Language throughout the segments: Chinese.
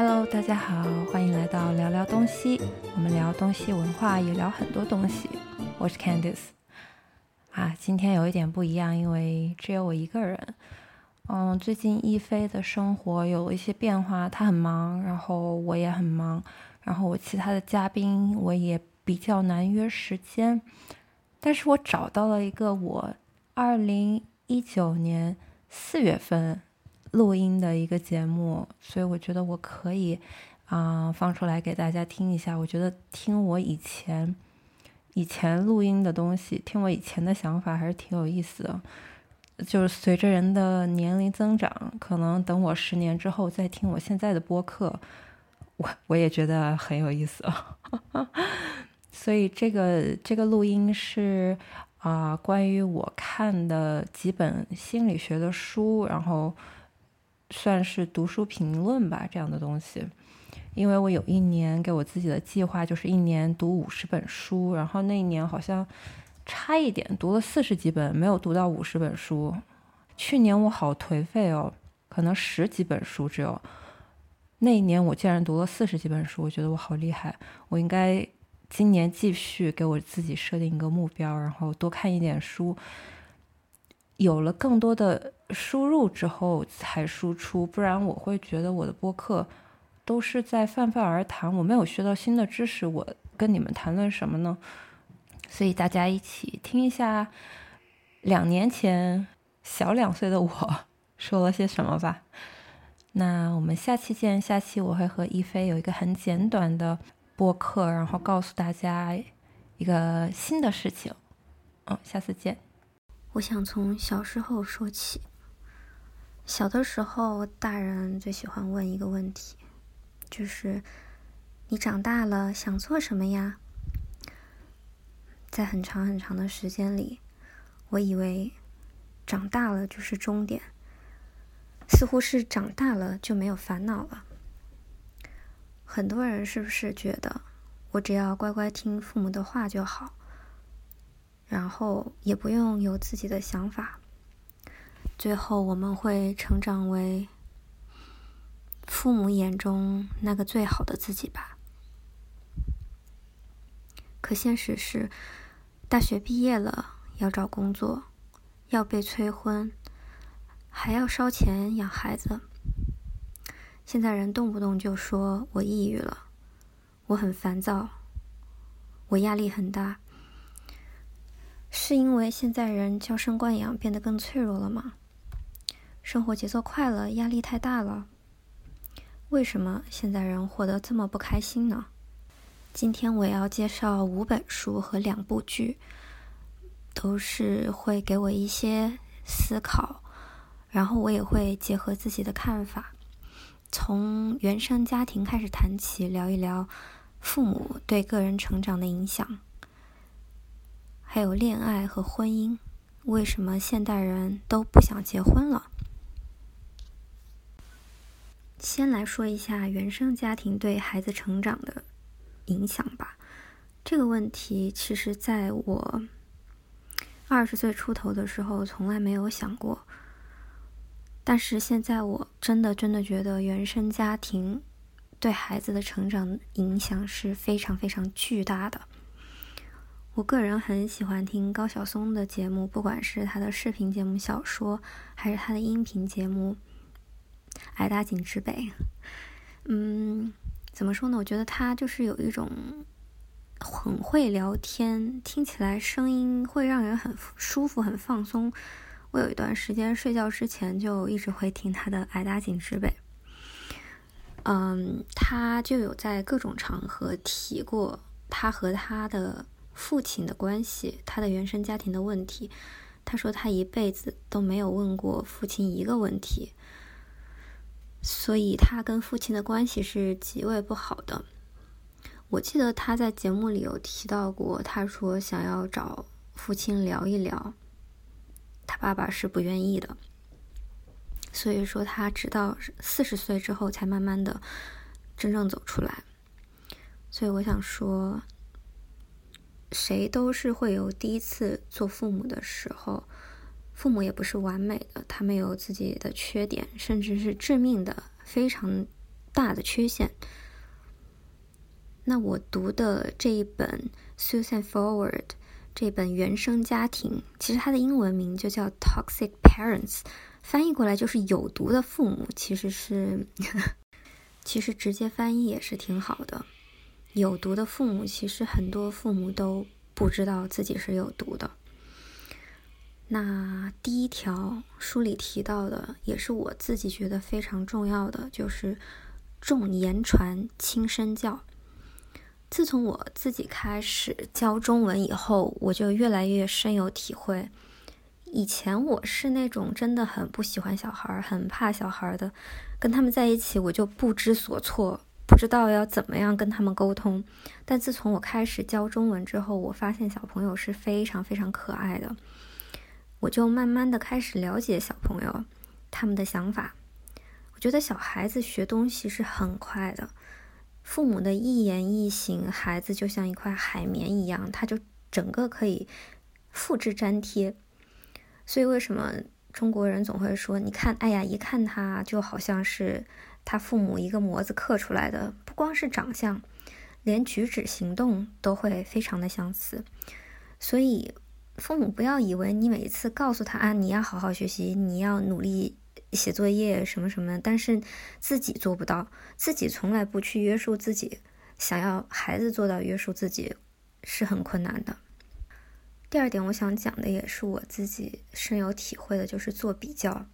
Hello，大家好，欢迎来到聊聊东西。我们聊东西文化，也聊很多东西。我是 Candice。啊，今天有一点不一样，因为只有我一个人。嗯，最近一菲的生活有一些变化，他很忙，然后我也很忙，然后我其他的嘉宾我也比较难约时间。但是我找到了一个我二零一九年四月份。录音的一个节目，所以我觉得我可以啊放出来给大家听一下。我觉得听我以前以前录音的东西，听我以前的想法还是挺有意思的。就是随着人的年龄增长，可能等我十年之后再听我现在的播客，我我也觉得很有意思。所以这个这个录音是啊关于我看的几本心理学的书，然后。算是读书评论吧，这样的东西。因为我有一年给我自己的计划就是一年读五十本书，然后那一年好像差一点读了四十几本，没有读到五十本书。去年我好颓废哦，可能十几本书只有。那一年我竟然读了四十几本书，我觉得我好厉害。我应该今年继续给我自己设定一个目标，然后多看一点书。有了更多的输入之后才输出，不然我会觉得我的播客都是在泛泛而谈，我没有学到新的知识，我跟你们谈论什么呢？所以大家一起听一下两年前小两岁的我 说了些什么吧。那我们下期见，下期我会和一菲有一个很简短的播客，然后告诉大家一个新的事情。嗯，下次见。我想从小时候说起。小的时候，大人最喜欢问一个问题，就是“你长大了想做什么呀？”在很长很长的时间里，我以为长大了就是终点，似乎是长大了就没有烦恼了。很多人是不是觉得我只要乖乖听父母的话就好？然后也不用有自己的想法，最后我们会成长为父母眼中那个最好的自己吧。可现实是，大学毕业了要找工作，要被催婚，还要烧钱养孩子。现在人动不动就说我抑郁了，我很烦躁，我压力很大。是因为现在人娇生惯养变得更脆弱了吗？生活节奏快了，压力太大了。为什么现在人活得这么不开心呢？今天我要介绍五本书和两部剧，都是会给我一些思考，然后我也会结合自己的看法，从原生家庭开始谈起，聊一聊父母对个人成长的影响。还有恋爱和婚姻，为什么现代人都不想结婚了？先来说一下原生家庭对孩子成长的影响吧。这个问题其实在我二十岁出头的时候从来没有想过，但是现在我真的真的觉得原生家庭对孩子的成长影响是非常非常巨大的。我个人很喜欢听高晓松的节目，不管是他的视频节目、小说，还是他的音频节目《矮大紧之北》。嗯，怎么说呢？我觉得他就是有一种很会聊天，听起来声音会让人很舒服、很放松。我有一段时间睡觉之前就一直会听他的《矮大紧之北》。嗯，他就有在各种场合提过他和他的。父亲的关系，他的原生家庭的问题，他说他一辈子都没有问过父亲一个问题，所以他跟父亲的关系是极为不好的。我记得他在节目里有提到过，他说想要找父亲聊一聊，他爸爸是不愿意的，所以说他直到四十岁之后才慢慢的真正走出来。所以我想说。谁都是会有第一次做父母的时候，父母也不是完美的，他们有自己的缺点，甚至是致命的、非常大的缺陷。那我读的这一本《Susan Forward》这本原生家庭，其实它的英文名就叫《Toxic Parents》，翻译过来就是有毒的父母。其实是，其实直接翻译也是挺好的。有毒的父母，其实很多父母都不知道自己是有毒的。那第一条书里提到的，也是我自己觉得非常重要的，就是重言传、轻身教。自从我自己开始教中文以后，我就越来越深有体会。以前我是那种真的很不喜欢小孩、很怕小孩的，跟他们在一起我就不知所措，不知道要怎么样跟他们沟通。但自从我开始教中文之后，我发现小朋友是非常非常可爱的，我就慢慢的开始了解小朋友他们的想法。我觉得小孩子学东西是很快的。父母的一言一行，孩子就像一块海绵一样，他就整个可以复制粘贴。所以为什么中国人总会说，你看，哎呀，一看他就好像是他父母一个模子刻出来的，不光是长相，连举止行动都会非常的相似。所以父母不要以为你每一次告诉他啊，你要好好学习，你要努力。写作业什么什么，但是自己做不到，自己从来不去约束自己，想要孩子做到约束自己是很困难的。第二点，我想讲的也是我自己深有体会的，就是做比较。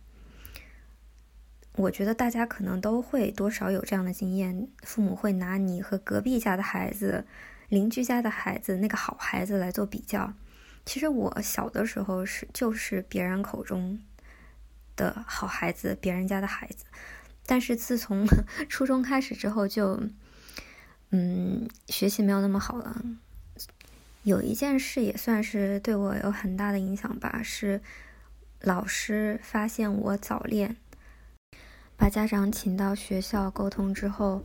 我觉得大家可能都会多少有这样的经验，父母会拿你和隔壁家的孩子、邻居家的孩子那个好孩子来做比较。其实我小的时候是就是别人口中。的好孩子，别人家的孩子，但是自从 初中开始之后，就嗯，学习没有那么好了。有一件事也算是对我有很大的影响吧，是老师发现我早恋，把家长请到学校沟通之后，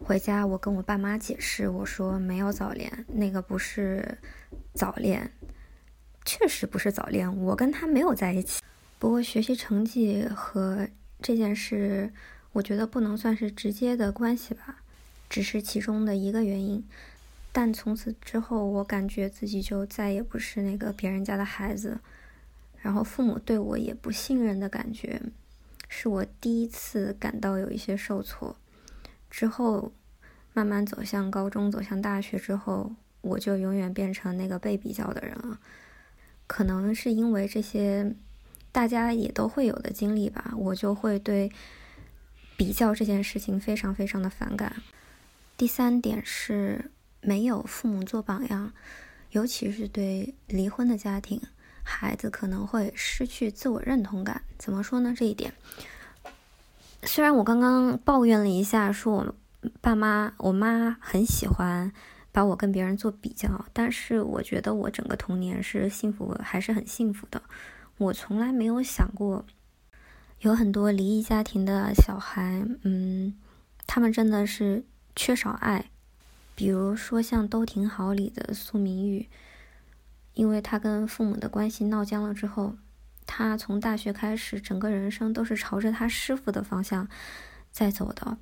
回家我跟我爸妈解释，我说没有早恋，那个不是早恋，确实不是早恋，我跟他没有在一起。不过学习成绩和这件事，我觉得不能算是直接的关系吧，只是其中的一个原因。但从此之后，我感觉自己就再也不是那个别人家的孩子，然后父母对我也不信任的感觉，是我第一次感到有一些受挫。之后慢慢走向高中，走向大学之后，我就永远变成那个被比较的人了。可能是因为这些。大家也都会有的经历吧，我就会对比较这件事情非常非常的反感。第三点是没有父母做榜样，尤其是对离婚的家庭，孩子可能会失去自我认同感。怎么说呢？这一点，虽然我刚刚抱怨了一下，说我爸妈、我妈很喜欢把我跟别人做比较，但是我觉得我整个童年是幸福，还是很幸福的。我从来没有想过，有很多离异家庭的小孩，嗯，他们真的是缺少爱。比如说像《都挺好》里的苏明玉，因为他跟父母的关系闹僵了之后，他从大学开始，整个人生都是朝着他师傅的方向在走的。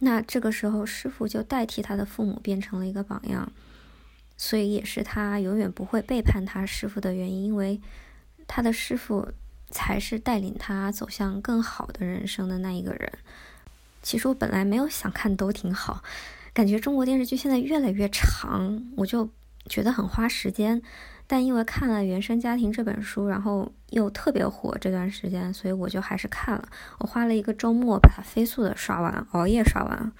那这个时候，师傅就代替他的父母变成了一个榜样，所以也是他永远不会背叛他师傅的原因，因为。他的师傅才是带领他走向更好的人生的那一个人。其实我本来没有想看，都挺好。感觉中国电视剧现在越来越长，我就觉得很花时间。但因为看了《原生家庭》这本书，然后又特别火这段时间，所以我就还是看了。我花了一个周末把它飞速的刷完，熬夜刷完。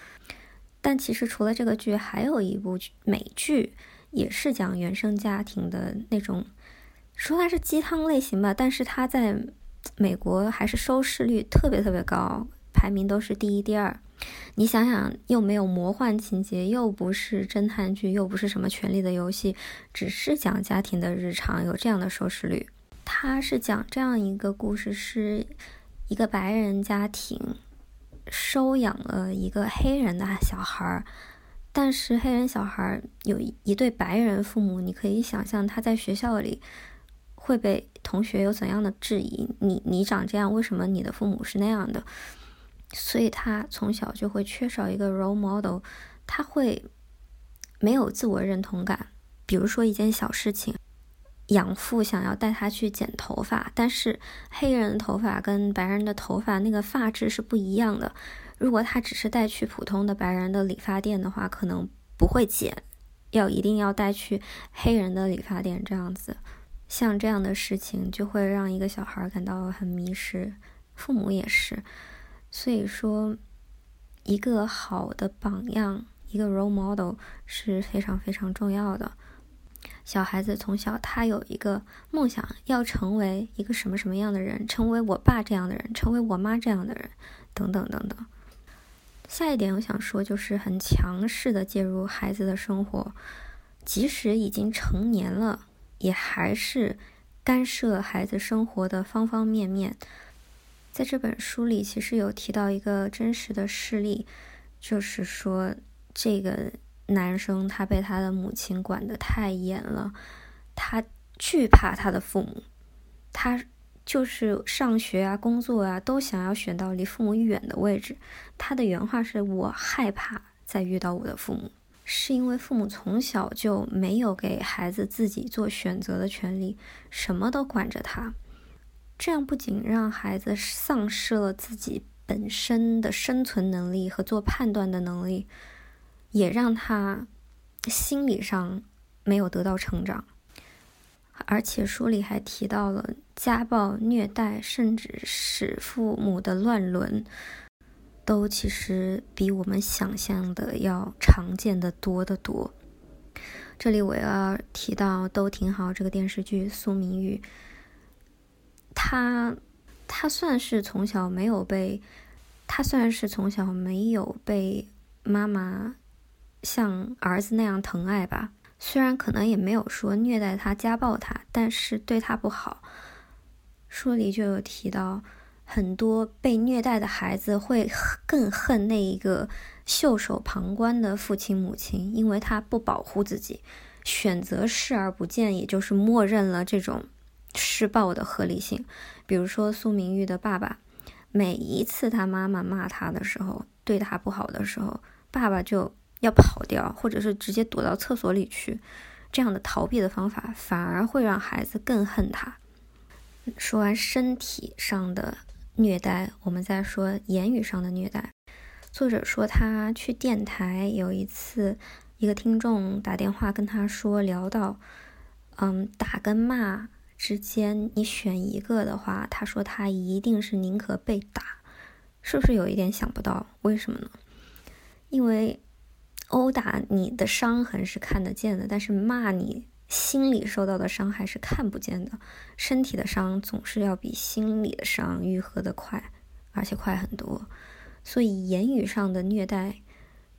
但其实除了这个剧，还有一部美剧，也是讲原生家庭的那种。说它是鸡汤类型吧，但是它在美国还是收视率特别特别高，排名都是第一、第二。你想想，又没有魔幻情节，又不是侦探剧，又不是什么权力的游戏，只是讲家庭的日常，有这样的收视率。他是讲这样一个故事：是一个白人家庭收养了一个黑人的小孩儿，但是黑人小孩儿有一对白人父母，你可以想象他在学校里。会被同学有怎样的质疑？你你长这样，为什么你的父母是那样的？所以他从小就会缺少一个 role model，他会没有自我认同感。比如说一件小事情，养父想要带他去剪头发，但是黑人的头发跟白人的头发那个发质是不一样的。如果他只是带去普通的白人的理发店的话，可能不会剪，要一定要带去黑人的理发店这样子。像这样的事情就会让一个小孩感到很迷失，父母也是。所以说，一个好的榜样，一个 role model 是非常非常重要的。小孩子从小他有一个梦想，要成为一个什么什么样的人，成为我爸这样的人，成为我妈这样的人，等等等等。下一点我想说，就是很强势的介入孩子的生活，即使已经成年了，也还是干涉孩子生活的方方面面。在这本书里，其实有提到一个真实的事例，就是说这个男生他被他的母亲管得太严了，他惧怕他的父母，他。就是上学啊、工作啊，都想要选到离父母远的位置。他的原话是：“我害怕再遇到我的父母，是因为父母从小就没有给孩子自己做选择的权利，什么都管着他。这样不仅让孩子丧失了自己本身的生存能力和做判断的能力，也让他心理上没有得到成长。”而且书里还提到了家暴、虐待，甚至使父母的乱伦，都其实比我们想象的要常见的多得多。这里我要提到都挺好这个电视剧，苏明玉，他他算是从小没有被，他算是从小没有被妈妈像儿子那样疼爱吧。虽然可能也没有说虐待他、家暴他，但是对他不好。书里就有提到，很多被虐待的孩子会更恨那一个袖手旁观的父亲母亲，因为他不保护自己，选择视而不见，也就是默认了这种施暴的合理性。比如说苏明玉的爸爸，每一次他妈妈骂他的时候，对他不好的时候，爸爸就。要跑掉，或者是直接躲到厕所里去，这样的逃避的方法反而会让孩子更恨他。说完身体上的虐待，我们再说言语上的虐待。作者说他去电台有一次，一个听众打电话跟他说，聊到，嗯，打跟骂之间你选一个的话，他说他一定是宁可被打，是不是有一点想不到？为什么呢？因为。殴打你的伤痕是看得见的，但是骂你心里受到的伤害是看不见的。身体的伤总是要比心理的伤愈合的快，而且快很多。所以言语上的虐待、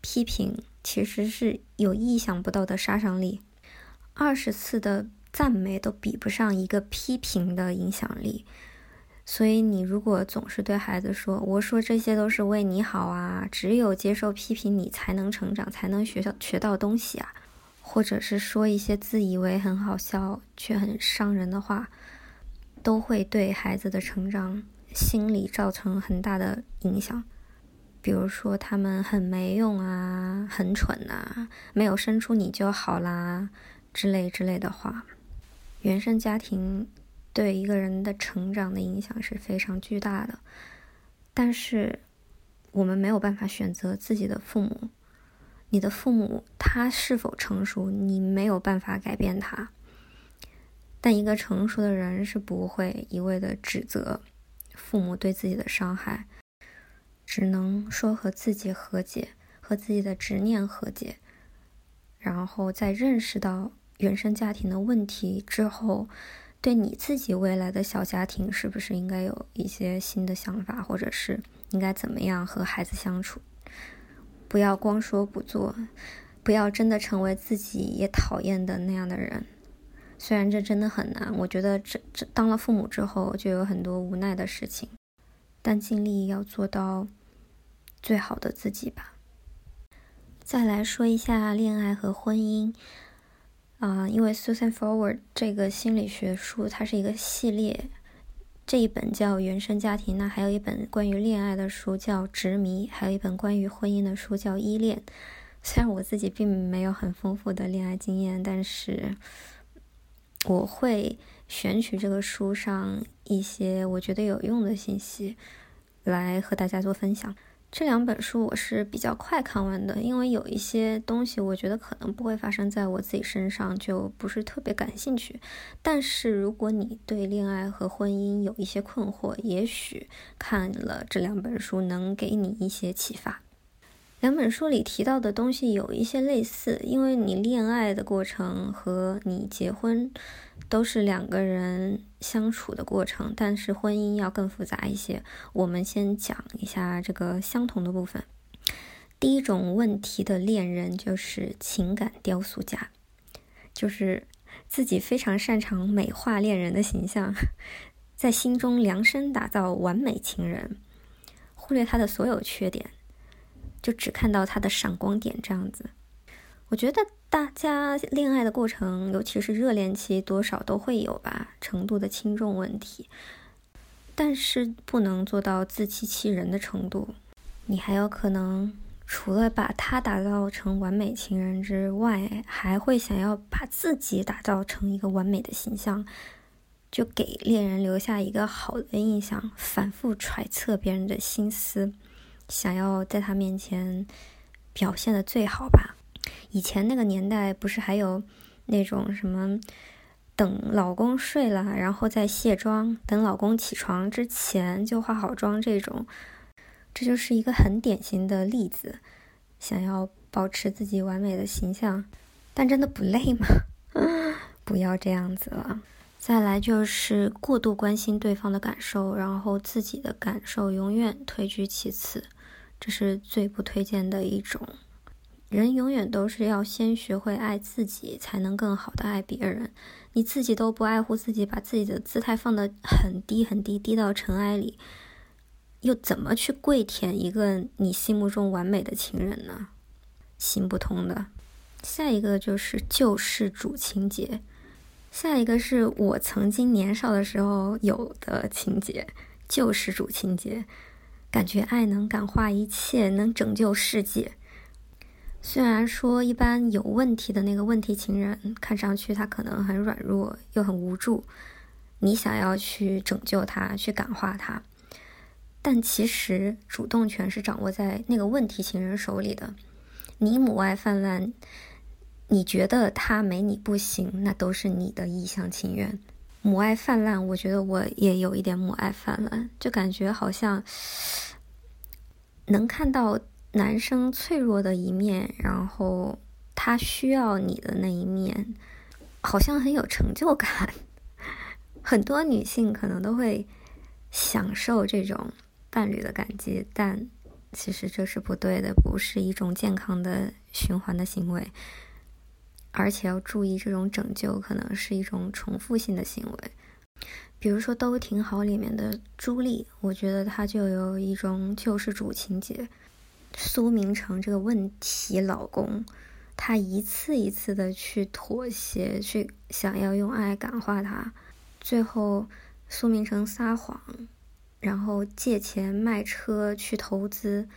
批评其实是有意想不到的杀伤力。二十次的赞美都比不上一个批评的影响力。所以，你如果总是对孩子说：“我说这些都是为你好啊，只有接受批评，你才能成长，才能学到学到东西啊。”或者是说一些自以为很好笑却很伤人的话，都会对孩子的成长心理造成很大的影响。比如说，他们很没用啊，很蠢呐，没有生出你就好啦，之类之类的话。原生家庭。对一个人的成长的影响是非常巨大的，但是我们没有办法选择自己的父母。你的父母他是否成熟，你没有办法改变他。但一个成熟的人是不会一味的指责父母对自己的伤害，只能说和自己和解，和自己的执念和解，然后再认识到原生家庭的问题之后。对你自己未来的小家庭，是不是应该有一些新的想法，或者是应该怎么样和孩子相处？不要光说不做，不要真的成为自己也讨厌的那样的人。虽然这真的很难，我觉得这这当了父母之后就有很多无奈的事情，但尽力要做到最好的自己吧。再来说一下恋爱和婚姻。啊，因为 Susan Forward 这个心理学书，它是一个系列，这一本叫《原生家庭》，那还有一本关于恋爱的书叫《执迷》，还有一本关于婚姻的书叫《依恋》。虽然我自己并没有很丰富的恋爱经验，但是我会选取这个书上一些我觉得有用的信息来和大家做分享。这两本书我是比较快看完的，因为有一些东西我觉得可能不会发生在我自己身上，就不是特别感兴趣。但是如果你对恋爱和婚姻有一些困惑，也许看了这两本书能给你一些启发。两本书里提到的东西有一些类似，因为你恋爱的过程和你结婚都是两个人相处的过程，但是婚姻要更复杂一些。我们先讲一下这个相同的部分。第一种问题的恋人就是情感雕塑家，就是自己非常擅长美化恋人的形象，在心中量身打造完美情人，忽略他的所有缺点。就只看到他的闪光点这样子，我觉得大家恋爱的过程，尤其是热恋期，多少都会有吧，程度的轻重问题。但是不能做到自欺欺人的程度。你还有可能除了把他打造成完美情人之外，还会想要把自己打造成一个完美的形象，就给恋人留下一个好的印象，反复揣测别人的心思。想要在他面前表现的最好吧。以前那个年代不是还有那种什么等老公睡了，然后再卸妆，等老公起床之前就化好妆这种，这就是一个很典型的例子。想要保持自己完美的形象，但真的不累吗？不要这样子了。再来就是过度关心对方的感受，然后自己的感受永远退居其次。这是最不推荐的一种。人永远都是要先学会爱自己，才能更好的爱别人。你自己都不爱护自己，把自己的姿态放得很低很低，低到尘埃里，又怎么去跪舔一个你心目中完美的情人呢？行不通的。下一个就是救世主情节，下一个是我曾经年少的时候有的情节，救世主情节。感觉爱能感化一切，能拯救世界。虽然说一般有问题的那个问题情人，看上去他可能很软弱又很无助，你想要去拯救他，去感化他，但其实主动权是掌握在那个问题情人手里的。你母爱泛滥，你觉得他没你不行，那都是你的一厢情愿。母爱泛滥，我觉得我也有一点母爱泛滥，就感觉好像能看到男生脆弱的一面，然后他需要你的那一面，好像很有成就感。很多女性可能都会享受这种伴侣的感激，但其实这是不对的，不是一种健康的循环的行为。而且要注意，这种拯救可能是一种重复性的行为。比如说《都挺好》里面的朱莉，我觉得她就有一种救世主情节。苏明成这个问题老公，他一次一次的去妥协，去想要用爱感化他，最后苏明成撒谎，然后借钱卖车去投资，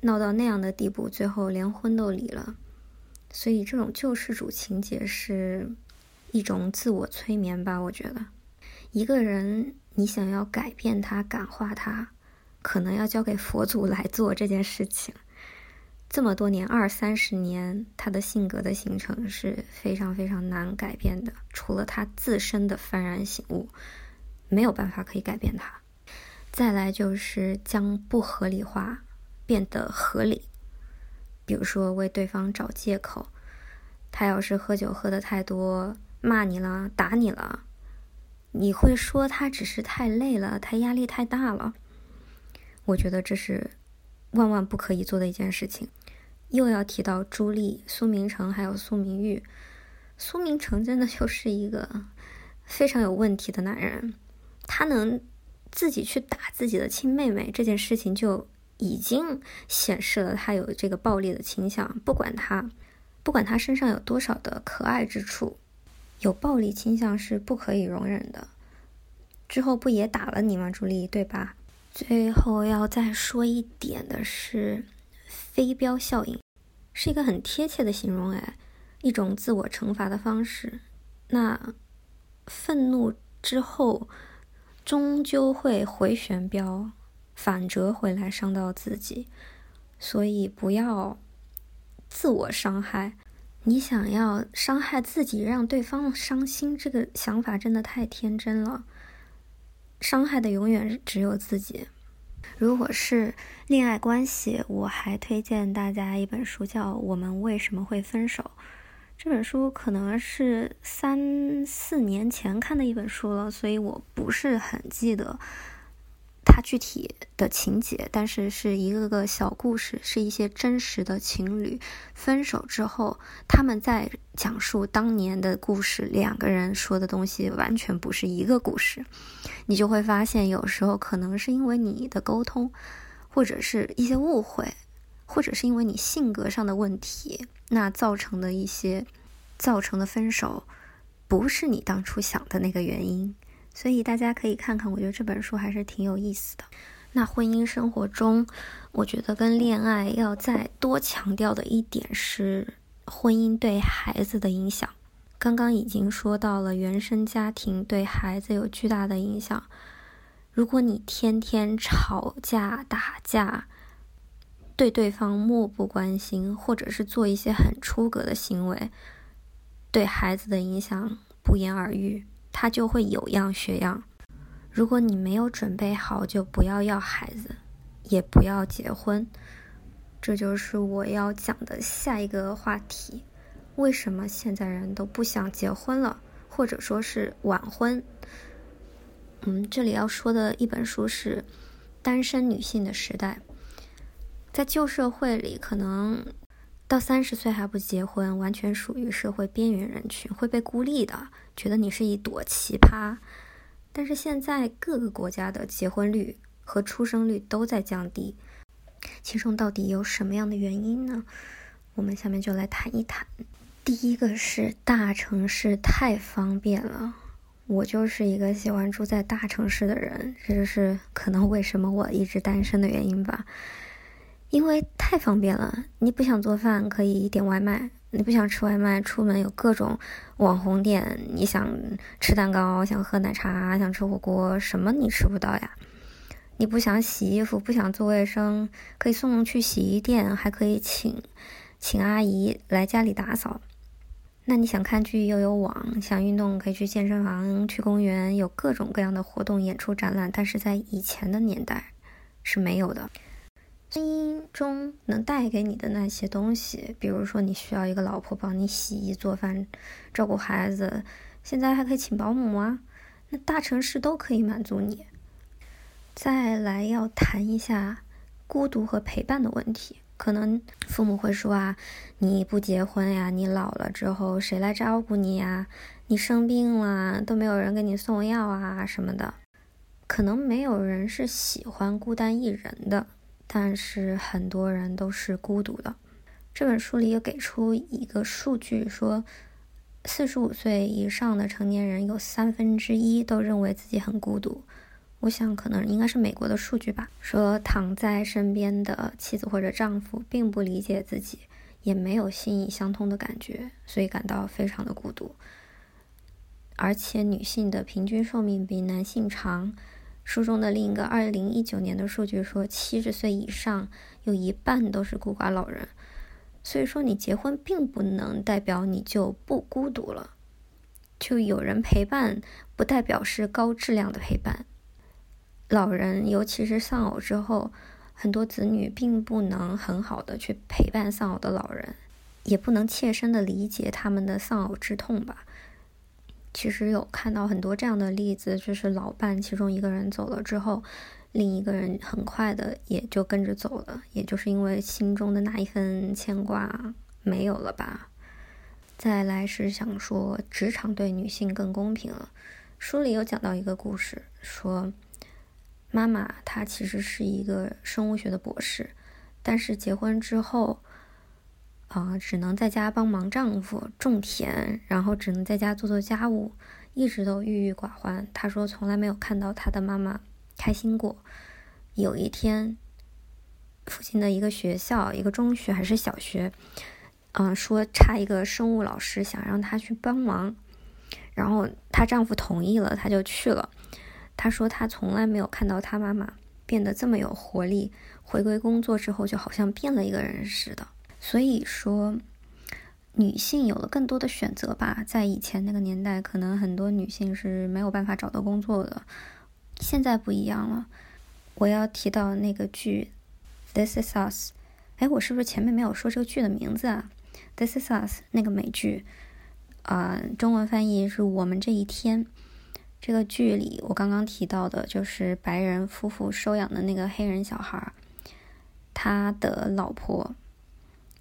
闹到那样的地步，最后连婚都离了。所以，这种救世主情节是一种自我催眠吧？我觉得，一个人你想要改变他、感化他，可能要交给佛祖来做这件事情。这么多年，二三十年，他的性格的形成是非常非常难改变的。除了他自身的幡然醒悟，没有办法可以改变他。再来就是将不合理化变得合理。比如说为对方找借口，他要是喝酒喝的太多，骂你了，打你了，你会说他只是太累了，他压力太大了。我觉得这是万万不可以做的一件事情。又要提到朱莉、苏明成还有苏明玉，苏明成真的就是一个非常有问题的男人，他能自己去打自己的亲妹妹这件事情就。已经显示了他有这个暴力的倾向，不管他，不管他身上有多少的可爱之处，有暴力倾向是不可以容忍的。之后不也打了你吗，朱莉？对吧？最后要再说一点的是，飞镖效应是一个很贴切的形容，哎，一种自我惩罚的方式。那愤怒之后，终究会回旋镖，反折回来伤到自己，所以不要自我伤害。你想要伤害自己，让对方伤心，这个想法真的太天真了。伤害的永远只有自己。如果是恋爱关系，我还推荐大家一本书，叫《我们为什么会分手》。这本书可能是三四年前看的一本书了，所以我不是很记得。它具体的情节，但是是一个个小故事，是一些真实的情侣分手之后，他们在讲述当年的故事，两个人说的东西完全不是一个故事，你就会发现，有时候可能是因为你的沟通，或者是一些误会，或者是因为你性格上的问题，那造成的一些造成的分手，不是你当初想的那个原因。所以大家可以看看，我觉得这本书还是挺有意思的。那婚姻生活中，我觉得跟恋爱要再多强调的一点是婚姻对孩子的影响。刚刚已经说到了原生家庭对孩子有巨大的影响。如果你天天吵架打架，对对方漠不关心，或者是做一些很出格的行为，对孩子的影响不言而喻。他就会有样学样。如果你没有准备好，就不要要孩子，也不要结婚。这就是我要讲的下一个话题：为什么现在人都不想结婚了，或者说是晚婚？嗯，这里要说的一本书是《单身女性的时代》。在旧社会里，可能到三十岁还不结婚，完全属于社会边缘人群，会被孤立的。觉得你是一朵奇葩，但是现在各个国家的结婚率和出生率都在降低，其中到底有什么样的原因呢？我们下面就来谈一谈。第一个是大城市太方便了，我就是一个喜欢住在大城市的人，这就是可能为什么我一直单身的原因吧。因为太方便了，你不想做饭可以点外卖。你不想吃外卖，出门有各种网红店。你想吃蛋糕，想喝奶茶，想吃火锅，什么你吃不到呀？你不想洗衣服，不想做卫生，可以送去洗衣店，还可以请请阿姨来家里打扫。那你想看剧又有网，想运动可以去健身房、去公园，有各种各样的活动、演出、展览。但是在以前的年代是没有的。婚姻中能带给你的那些东西，比如说你需要一个老婆帮你洗衣做饭、照顾孩子，现在还可以请保姆啊。那大城市都可以满足你。再来要谈一下孤独和陪伴的问题。可能父母会说啊，你不结婚呀，你老了之后谁来照顾你呀？你生病了都没有人给你送药啊什么的。可能没有人是喜欢孤单一人的。但是很多人都是孤独的。这本书里有给出一个数据，说四十五岁以上的成年人有三分之一都认为自己很孤独。我想可能应该是美国的数据吧。说躺在身边的妻子或者丈夫并不理解自己，也没有心意相通的感觉，所以感到非常的孤独。而且女性的平均寿命比男性长。书中的另一个二零一九年的数据说，七十岁以上有一半都是孤寡老人。所以说，你结婚并不能代表你就不孤独了，就有人陪伴，不代表是高质量的陪伴。老人，尤其是丧偶之后，很多子女并不能很好的去陪伴丧偶的老人，也不能切身的理解他们的丧偶之痛吧。其实有看到很多这样的例子，就是老伴其中一个人走了之后，另一个人很快的也就跟着走了，也就是因为心中的那一份牵挂没有了吧。再来是想说，职场对女性更公平了。书里有讲到一个故事，说妈妈她其实是一个生物学的博士，但是结婚之后。啊，只能在家帮忙丈夫种田，然后只能在家做做家务，一直都郁郁寡欢。她说从来没有看到她的妈妈开心过。有一天，附近的一个学校，一个中学还是小学，嗯，说差一个生物老师，想让她去帮忙。然后她丈夫同意了，她就去了。她说她从来没有看到她妈妈变得这么有活力。回归工作之后，就好像变了一个人似的。所以说，女性有了更多的选择吧。在以前那个年代，可能很多女性是没有办法找到工作的。现在不一样了。我要提到那个剧《This Is Us》。哎，我是不是前面没有说这个剧的名字啊？《This Is Us》那个美剧，啊，中文翻译是我们这一天。这个剧里，我刚刚提到的就是白人夫妇收养的那个黑人小孩，他的老婆。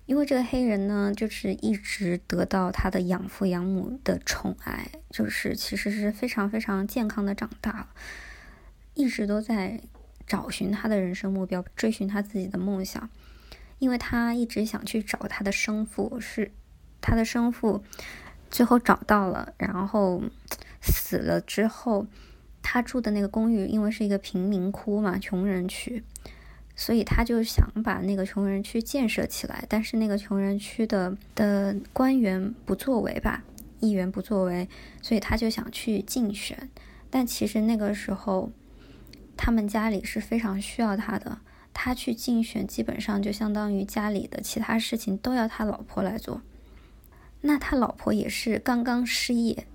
因为这个黑人呢，就是一直得到他的养父养母的宠爱，就是其实是非常非常健康的长大，一直都在找寻他的人生目标，追寻他自己的梦想。因为他一直想去找他的生父，是他的生父，最后找到了，然后死了之后，他住的那个公寓，因为是一个贫民窟嘛，穷人区。所以他就想把那个穷人区建设起来，但是那个穷人区的的官员不作为吧，议员不作为，所以他就想去竞选。但其实那个时候，他们家里是非常需要他的，他去竞选基本上就相当于家里的其他事情都要他老婆来做。那他老婆也是刚刚失业。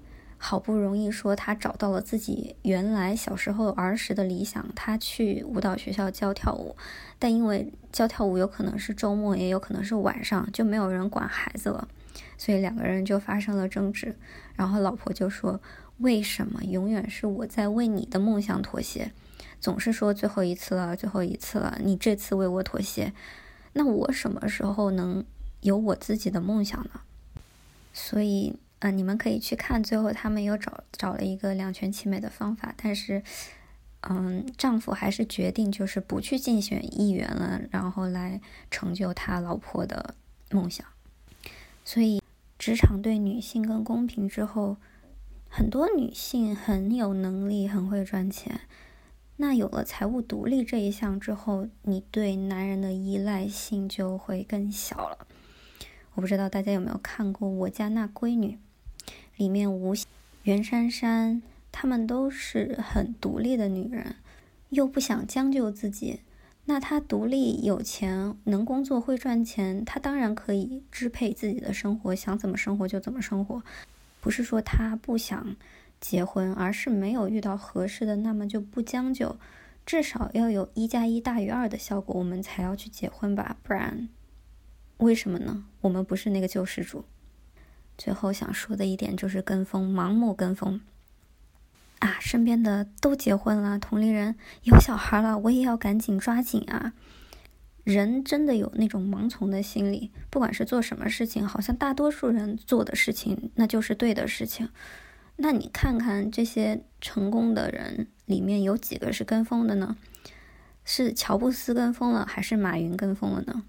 好不容易说他找到了自己原来小时候儿时的理想，他去舞蹈学校教跳舞，但因为教跳舞有可能是周末，也有可能是晚上，就没有人管孩子了，所以两个人就发生了争执。然后老婆就说：“为什么永远是我在为你的梦想妥协？总是说最后一次了，最后一次了，你这次为我妥协，那我什么时候能有我自己的梦想呢？”所以。嗯，你们可以去看，最后他们又找找了一个两全其美的方法，但是，嗯，丈夫还是决定就是不去竞选议员了，然后来成就他老婆的梦想。所以，职场对女性更公平之后，很多女性很有能力，很会赚钱。那有了财务独立这一项之后，你对男人的依赖性就会更小了。我不知道大家有没有看过《我家那闺女》。里面吴袁姗姗，她们都是很独立的女人，又不想将就自己。那她独立、有钱、能工作、会赚钱，她当然可以支配自己的生活，想怎么生活就怎么生活。不是说她不想结婚，而是没有遇到合适的，那么就不将就，至少要有一加一大于二的效果，我们才要去结婚吧？不然，为什么呢？我们不是那个救世主。最后想说的一点就是跟风，盲目跟风啊！身边的都结婚了，同龄人有小孩了，我也要赶紧抓紧啊！人真的有那种盲从的心理，不管是做什么事情，好像大多数人做的事情那就是对的事情。那你看看这些成功的人里面有几个是跟风的呢？是乔布斯跟风了，还是马云跟风了呢？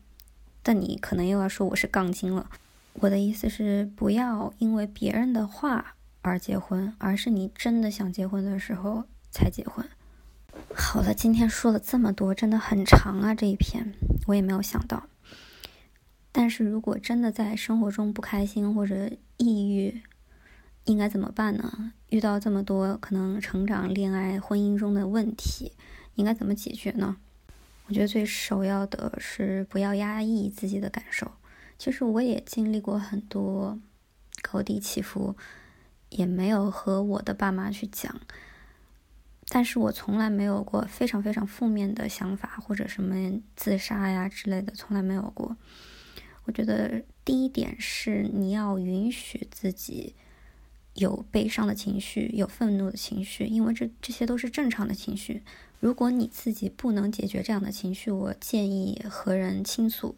但你可能又要说我是杠精了。我的意思是，不要因为别人的话而结婚，而是你真的想结婚的时候才结婚。好了，今天说了这么多，真的很长啊，这一篇我也没有想到。但是如果真的在生活中不开心或者抑郁，应该怎么办呢？遇到这么多可能成长、恋爱、婚姻中的问题，应该怎么解决呢？我觉得最首要的是不要压抑自己的感受。其实我也经历过很多高低起伏，也没有和我的爸妈去讲，但是我从来没有过非常非常负面的想法或者什么自杀呀之类的，从来没有过。我觉得第一点是你要允许自己有悲伤的情绪，有愤怒的情绪，因为这这些都是正常的情绪。如果你自己不能解决这样的情绪，我建议和人倾诉，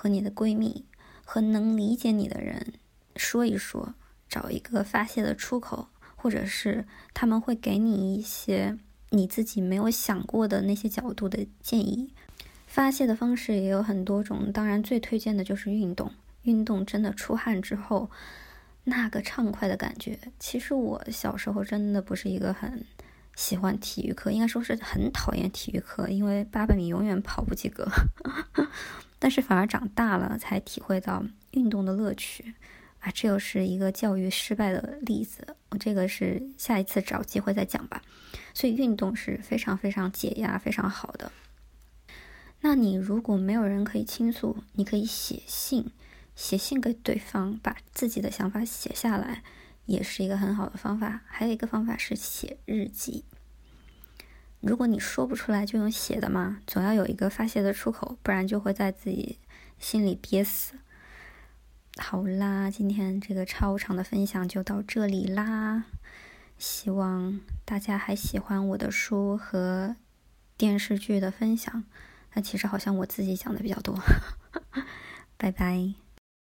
和你的闺蜜。和能理解你的人说一说，找一个发泄的出口，或者是他们会给你一些你自己没有想过的那些角度的建议。发泄的方式也有很多种，当然最推荐的就是运动。运动真的出汗之后，那个畅快的感觉。其实我小时候真的不是一个很喜欢体育课，应该说是很讨厌体育课，因为八百米永远跑不及格。但是反而长大了才体会到运动的乐趣啊！这又是一个教育失败的例子。我这个是下一次找机会再讲吧。所以运动是非常非常解压、非常好的。那你如果没有人可以倾诉，你可以写信，写信给对方，把自己的想法写下来，也是一个很好的方法。还有一个方法是写日记。如果你说不出来，就用写的嘛，总要有一个发泄的出口，不然就会在自己心里憋死。好啦，今天这个超长的分享就到这里啦，希望大家还喜欢我的书和电视剧的分享。那其实好像我自己讲的比较多，拜拜。